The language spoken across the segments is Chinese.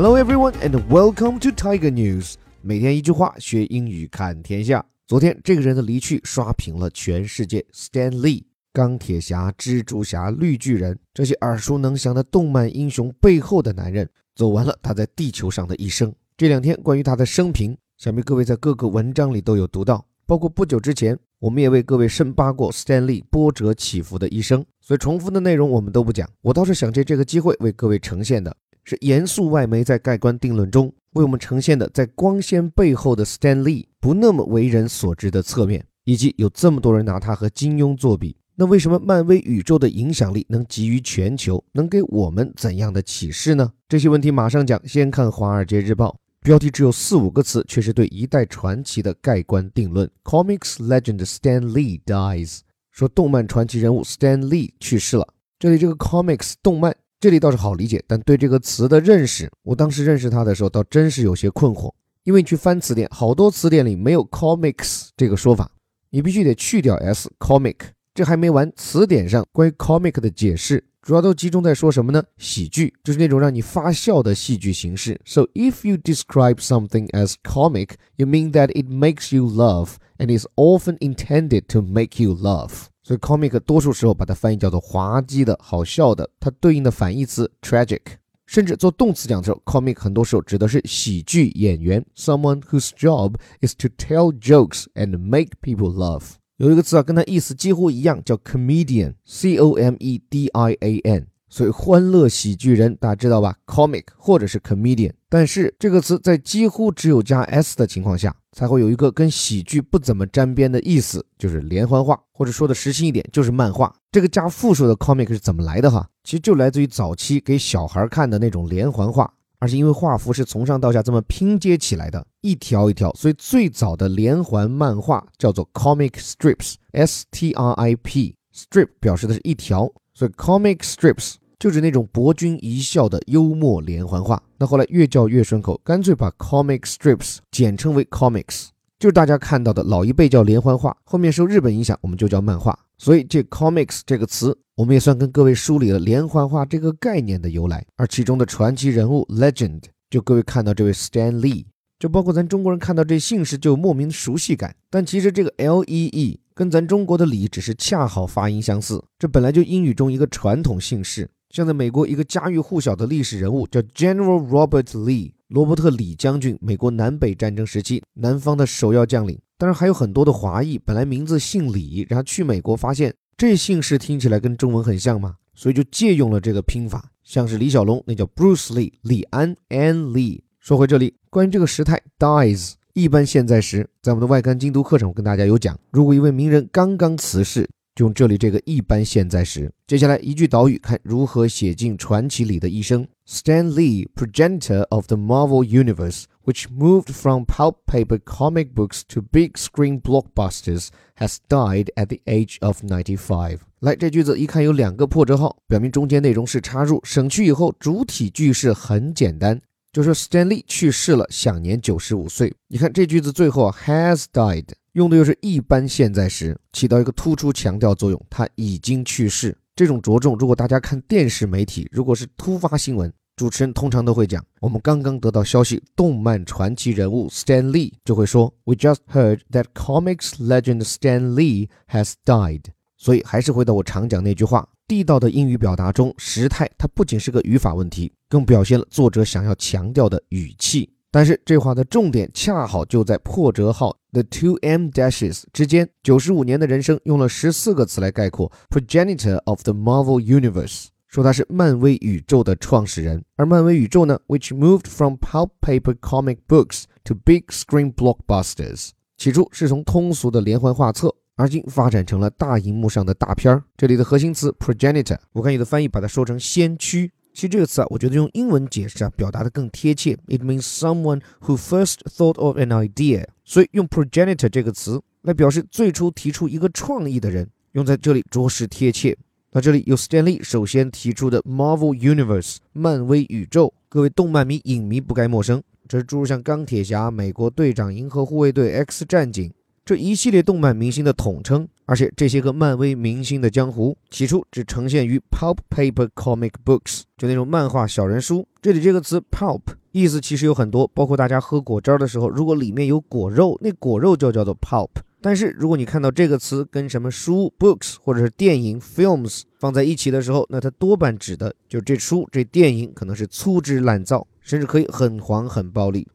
Hello everyone and welcome to Tiger News。每天一句话，学英语看天下。昨天这个人的离去刷屏了全世界。Stan Lee，钢铁侠、蜘蛛侠、绿巨人这些耳熟能详的动漫英雄背后的男人，走完了他在地球上的一生。这两天关于他的生平，想必各位在各个文章里都有读到，包括不久之前我们也为各位深扒过 Stan Lee 波折起伏的一生，所以重复的内容我们都不讲。我倒是想借这个机会为各位呈现的。是严肃外媒在盖棺定论中为我们呈现的，在光鲜背后的 Stan Lee 不那么为人所知的侧面，以及有这么多人拿他和金庸作比，那为什么漫威宇宙的影响力能集于全球，能给我们怎样的启示呢？这些问题马上讲。先看《华尔街日报》，标题只有四五个词，却是对一代传奇的盖棺定论：Comics legend Stan Lee dies。说动漫传奇人物 Stan Lee 去世了。这里这个 Comics 动漫。这里倒是好理解，但对这个词的认识，我当时认识它的时候，倒真是有些困惑。因为你去翻词典，好多词典里没有 comics 这个说法，你必须得去掉 s，comic。这还没完，词典上关于 comic 的解释，主要都集中在说什么呢？喜剧，就是那种让你发笑的戏剧形式。So if you describe something as comic, you mean that it makes you laugh and is often intended to make you laugh. 所以 comic 多数时候把它翻译叫做滑稽的、好笑的，它对应的反义词 tragic。甚至做动词讲的时候，comic 很多时候指的是喜剧演员，someone whose job is to tell jokes and make people laugh。 有一个词啊，跟它意思几乎一样，叫 comedian，c o m e d i a n。所以欢乐喜剧人大家知道吧？comic 或者是 comedian。但是这个词在几乎只有加 s 的情况下。才会有一个跟喜剧不怎么沾边的意思，就是连环画，或者说的实心一点，就是漫画。这个加复数的 comic 是怎么来的哈？其实就来自于早期给小孩看的那种连环画，而是因为画幅是从上到下这么拼接起来的，一条一条，所以最早的连环漫画叫做 comic strips，s t r i p，strip 表示的是一条，所以 comic strips。就指那种博君一笑的幽默连环画。那后来越叫越顺口，干脆把 comic strips 简称为 comics，就是大家看到的老一辈叫连环画，后面受日本影响，我们就叫漫画。所以这 comics 这个词，我们也算跟各位梳理了连环画这个概念的由来。而其中的传奇人物 legend，就各位看到这位 Stan Lee，就包括咱中国人看到这姓氏就有莫名的熟悉感。但其实这个 L E E 跟咱中国的李只是恰好发音相似，这本来就英语中一个传统姓氏。像在美国，一个家喻户晓的历史人物叫 General Robert Lee，罗伯特·李将军，美国南北战争时期南方的首要将领。当然还有很多的华裔，本来名字姓李，然后去美国发现这姓氏听起来跟中文很像嘛，所以就借用了这个拼法。像是李小龙，那叫 Bruce Lee，李安 An Lee。说回这里，关于这个时态 dies，一般现在时，在我们的外刊精读课程，我跟大家有讲，如果一位名人刚刚辞世。用这里这个一般现在时，接下来一句导语，看如何写进传奇里的一生。Stan Lee, progenitor of the Marvel Universe, which moved from pulp paper comic books to big screen blockbusters, has died at the age of ninety-five。来，这句子一看有两个破折号，表明中间内容是插入，省去以后主体句式很简单，就说 Stan Lee 去世了，享年九十五岁。你看这句子最后啊，has died。用的又是一般现在时，起到一个突出强调作用。他已经去世，这种着重。如果大家看电视媒体，如果是突发新闻，主持人通常都会讲：“我们刚刚得到消息，动漫传奇人物 Stan Lee 就会说：‘We just heard that comics legend Stan Lee has died。’所以还是回到我常讲那句话：地道的英语表达中，时态它不仅是个语法问题，更表现了作者想要强调的语气。但是这话的重点恰好就在破折号。The two M dashes 之间，九十五年的人生用了十四个词来概括。Progenitor of the Marvel Universe 说他是漫威宇宙的创始人，而漫威宇宙呢，which moved from pulp paper comic books to big screen blockbusters，起初是从通俗的连环画册，而今发展成了大荧幕上的大片儿。这里的核心词 progenitor，我看有的翻译把它说成先驱。其实这个词啊，我觉得用英文解释啊，表达的更贴切。It means someone who first thought of an idea。所以用 progenitor 这个词来表示最初提出一个创意的人，用在这里着实贴切。那这里有 Stanley 首先提出的 Marvel Universe 漫威宇宙，各位动漫迷影迷不该陌生。这是诸如像钢铁侠、美国队长、银河护卫队、X 战警。这一系列动漫明星的统称，而且这些个漫威明星的江湖起初只呈现于 pulp paper comic books，就那种漫画小人书。这里这个词 pulp 意思其实有很多，包括大家喝果汁的时候，如果里面有果肉，那果肉就叫做 pulp。但是如果你看到这个词跟什么书 books 或者是电影 films 放在一起的时候，那它多半指的就是这书这电影可能是粗制滥造，甚至可以很黄很暴力。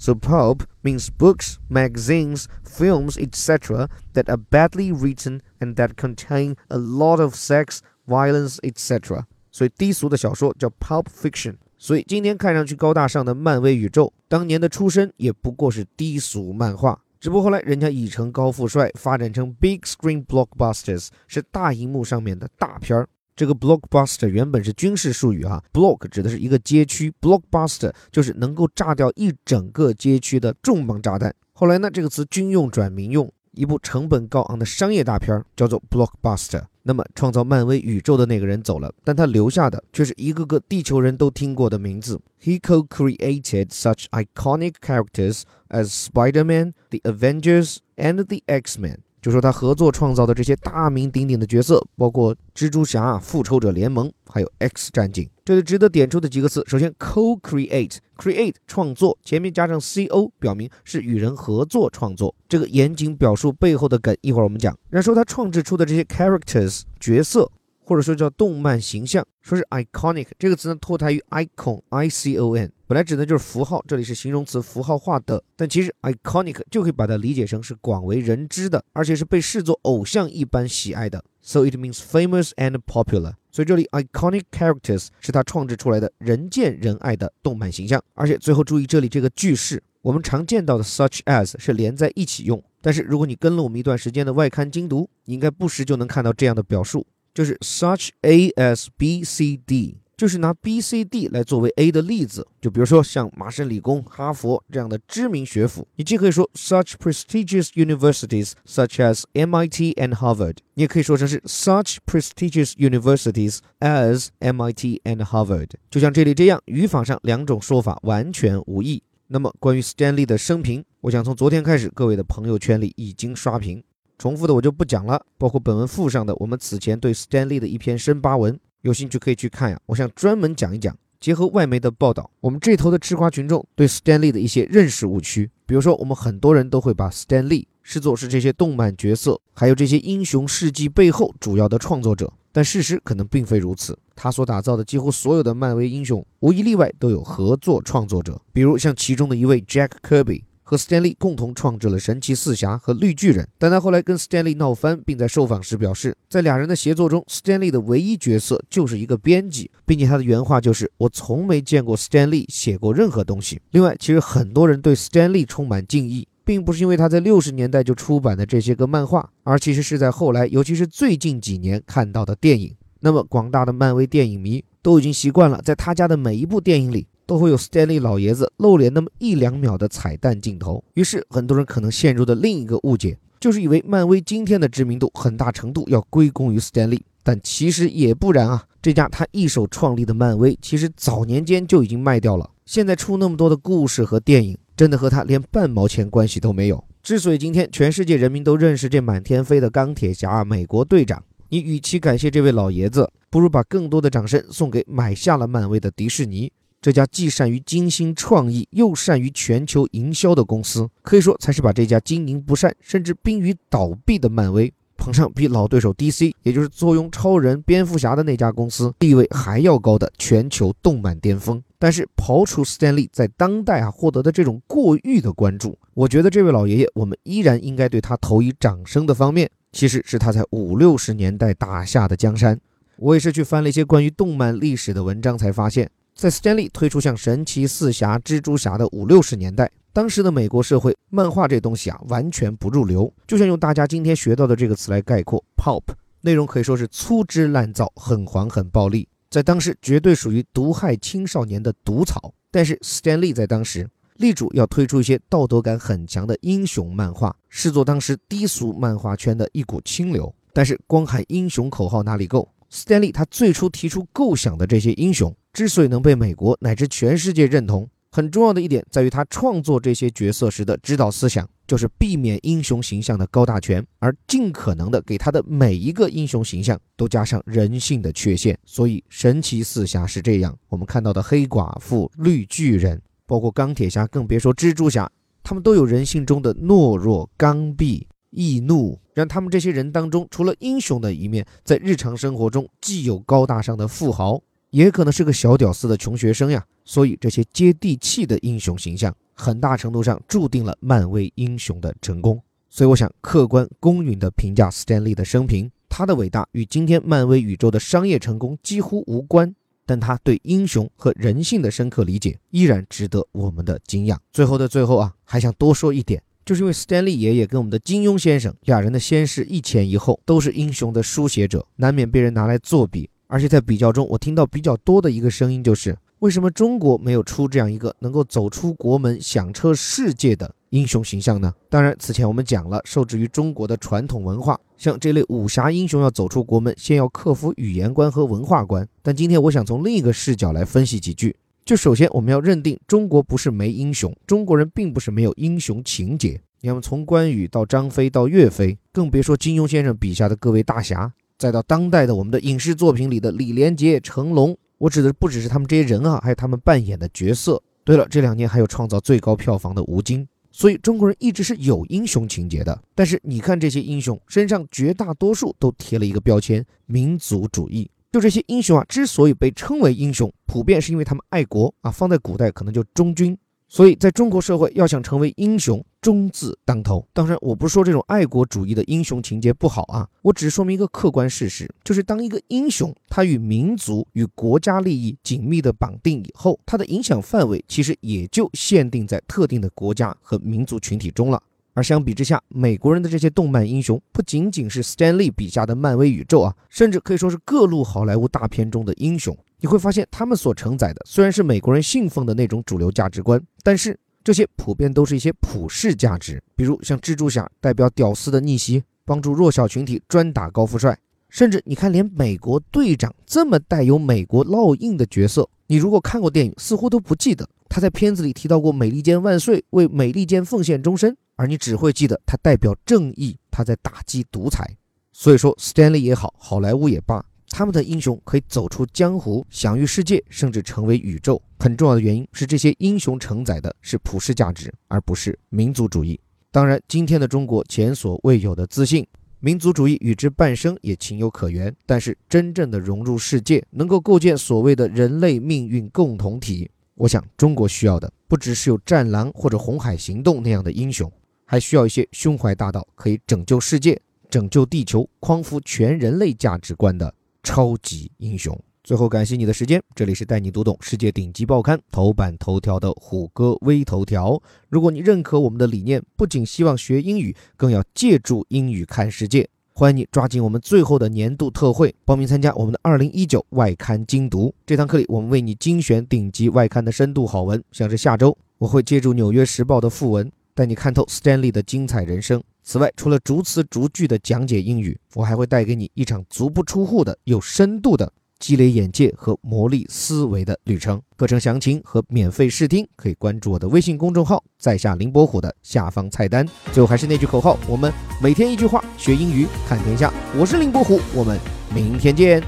So pulp means books, magazines, films, etc. that are badly written and that contain a lot of sex, violence, etc. 所以低俗的小说叫 pulp fiction。所以今天看上去高大上的漫威宇宙，当年的出身也不过是低俗漫画。只不过后来人家已成高富帅，发展成 big screen blockbusters，是大荧幕上面的大片儿。 这个 blockbuster 原本是军事术语啊，block 指的是一个街区，blockbuster 就是能够炸掉一整个街区的重磅炸弹。后来呢，这个词军用转民用，一部成本高昂的商业大片叫做 blockbuster。那么，创造漫威宇宙的那个人走了，但他留下的却是一个个地球人都听过的名字。He co-created such iconic characters as Spider-Man, the Avengers, and the X-Men. 就说他合作创造的这些大名鼎鼎的角色，包括蜘蛛侠、复仇者联盟，还有 X 战警。这里值得点出的几个词，首先 co-create，create 创作，前面加上 co，表明是与人合作创作。这个严谨表述背后的梗，一会儿我们讲。然后说他创制出的这些 characters 角色。或者说叫动漫形象，说是 iconic 这个词呢，脱胎于 icon，i c o n，本来指的就是符号，这里是形容词，符号化的。但其实 iconic 就可以把它理解成是广为人知的，而且是被视作偶像一般喜爱的。So it means famous and popular。所以这里 iconic characters 是他创制出来的人见人爱的动漫形象。而且最后注意这里这个句式，我们常见到的 such as 是连在一起用，但是如果你跟了我们一段时间的外刊精读，你应该不时就能看到这样的表述。就是 such A as B C D，就是拿 B C D 来作为 A 的例子。就比如说像麻省理工、哈佛这样的知名学府，你既可以说 such prestigious universities such as MIT and Harvard，你也可以说成是 such prestigious universities as MIT and Harvard。就像这里这样，语法上两种说法完全无异。那么关于 Stanley 的生平，我想从昨天开始，各位的朋友圈里已经刷屏。重复的我就不讲了，包括本文附上的我们此前对 Stanley 的一篇深扒文，有兴趣可以去看呀。我想专门讲一讲，结合外媒的报道，我们这头的吃瓜群众对 Stanley 的一些认识误区。比如说，我们很多人都会把 Stanley 视作是这些动漫角色，还有这些英雄事迹背后主要的创作者，但事实可能并非如此。他所打造的几乎所有的漫威英雄，无一例外都有合作创作者，比如像其中的一位 Jack Kirby。和 Stanley 共同创制了神奇四侠和绿巨人，但他后来跟 Stanley 闹翻，并在受访时表示，在俩人的协作中，Stanley 的唯一角色就是一个编辑，并且他的原话就是：“我从没见过 Stanley 写过任何东西。”另外，其实很多人对 Stanley 充满敬意，并不是因为他在六十年代就出版的这些个漫画，而其实是在后来，尤其是最近几年看到的电影。那么，广大的漫威电影迷都已经习惯了，在他家的每一部电影里。都会有 Stanley 老爷子露脸那么一两秒的彩蛋镜头，于是很多人可能陷入的另一个误解，就是以为漫威今天的知名度很大程度要归功于 Stanley，但其实也不然啊。这家他一手创立的漫威，其实早年间就已经卖掉了，现在出那么多的故事和电影，真的和他连半毛钱关系都没有。之所以今天全世界人民都认识这满天飞的钢铁侠、美国队长，你与其感谢这位老爷子，不如把更多的掌声送给买下了漫威的迪士尼。这家既善于精心创意又善于全球营销的公司，可以说才是把这家经营不善甚至濒于倒闭的漫威捧上比老对手 DC，也就是坐拥超人、蝙蝠侠的那家公司地位还要高的全球动漫巅峰。但是刨除 Stanley 在当代啊获得的这种过誉的关注，我觉得这位老爷爷，我们依然应该对他投以掌声的方面，其实是他在五六十年代打下的江山。我也是去翻了一些关于动漫历史的文章，才发现。在 Stanley 推出像神奇四侠、蜘蛛侠的五六十年代，当时的美国社会，漫画这东西啊完全不入流，就像用大家今天学到的这个词来概括，Pop 内容可以说是粗制滥造、很黄很暴力，在当时绝对属于毒害青少年的毒草。但是 Stanley 在当时力主要推出一些道德感很强的英雄漫画，视作当时低俗漫画圈的一股清流。但是光喊英雄口号哪里够？Stanley 他最初提出构想的这些英雄。之所以能被美国乃至全世界认同，很重要的一点在于他创作这些角色时的指导思想，就是避免英雄形象的高大全，而尽可能的给他的每一个英雄形象都加上人性的缺陷。所以神奇四侠是这样，我们看到的黑寡妇、绿巨人。包括钢铁侠，更别说蜘蛛侠，他们都有人性中的懦弱、刚愎、易怒，让他们这些人当中，除了英雄的一面，在日常生活中既有高大上的富豪，也可能是个小屌丝的穷学生呀。所以这些接地气的英雄形象，很大程度上注定了漫威英雄的成功。所以我想客观公允地评价斯坦利的生平，他的伟大与今天漫威宇宙的商业成功几乎无关。但他对英雄和人性的深刻理解依然值得我们的敬仰。最后的最后啊，还想多说一点，就是因为斯坦利爷爷跟我们的金庸先生俩人的先世一前一后都是英雄的书写者，难免被人拿来作比。而且在比较中，我听到比较多的一个声音就是。为什么中国没有出这样一个能够走出国门、响彻世界的英雄形象呢？当然，此前我们讲了，受制于中国的传统文化，像这类武侠英雄要走出国门，先要克服语言关和文化关。但今天我想从另一个视角来分析几句。就首先，我们要认定中国不是没英雄，中国人并不是没有英雄情节。你看，从关羽到张飞到岳飞，更别说金庸先生笔下的各位大侠，再到当代的我们的影视作品里的李连杰、成龙。我指的不只是他们这些人啊，还有他们扮演的角色。对了，这两年还有创造最高票房的吴京，所以中国人一直是有英雄情节的。但是你看这些英雄身上，绝大多数都贴了一个标签——民族主义。就这些英雄啊，之所以被称为英雄，普遍是因为他们爱国啊。放在古代，可能就忠君。所以在中国社会，要想成为英雄，忠字当头。当然，我不是说这种爱国主义的英雄情节不好啊，我只是说明一个客观事实，就是当一个英雄他与民族与国家利益紧密的绑定以后，他的影响范围其实也就限定在特定的国家和民族群体中了。而相比之下，美国人的这些动漫英雄不仅仅是 Stanley 笔下的漫威宇宙啊，甚至可以说是各路好莱坞大片中的英雄。你会发现，他们所承载的虽然是美国人信奉的那种主流价值观，但是这些普遍都是一些普世价值。比如像蜘蛛侠代表屌丝的逆袭，帮助弱小群体专打高富帅；甚至你看，连美国队长这么带有美国烙印的角色，你如果看过电影，似乎都不记得他在片子里提到过“美利坚万岁”，为美利坚奉献终身，而你只会记得他代表正义，他在打击独裁。所以说，Stanley 也好，好莱坞也罢。他们的英雄可以走出江湖，享誉世界，甚至成为宇宙。很重要的原因是，这些英雄承载的是普世价值，而不是民族主义。当然，今天的中国前所未有的自信，民族主义与之伴生也情有可原。但是，真正的融入世界，能够构建所谓的人类命运共同体，我想中国需要的不只是有战狼或者红海行动那样的英雄，还需要一些胸怀大道可以拯救世界、拯救地球、匡扶全人类价值观的。超级英雄。最后，感谢你的时间。这里是带你读懂世界顶级报刊头版头条的虎哥微头条。如果你认可我们的理念，不仅希望学英语，更要借助英语看世界。欢迎你抓紧我们最后的年度特惠，报名参加我们的二零一九外刊精读。这堂课里，我们为你精选顶级外刊的深度好文。像是下周，我会借助《纽约时报》的副文，带你看透 Stanley 的精彩人生。此外，除了逐词逐句的讲解英语，我还会带给你一场足不出户的、有深度的积累眼界和磨砺思维的旅程。课程详情和免费试听可以关注我的微信公众号“在下林伯虎”的下方菜单。最后还是那句口号：我们每天一句话，学英语看天下。我是林伯虎，我们明天见。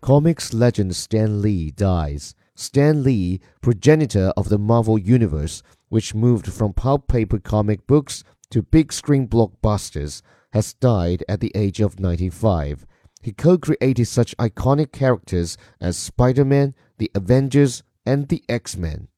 Comics legend Stan Lee dies. Stan Lee, progenitor of the Marvel Universe. which moved from pulp paper comic books to big screen blockbusters, has died at the age of 95. He co created such iconic characters as Spider Man, the Avengers, and the X Men.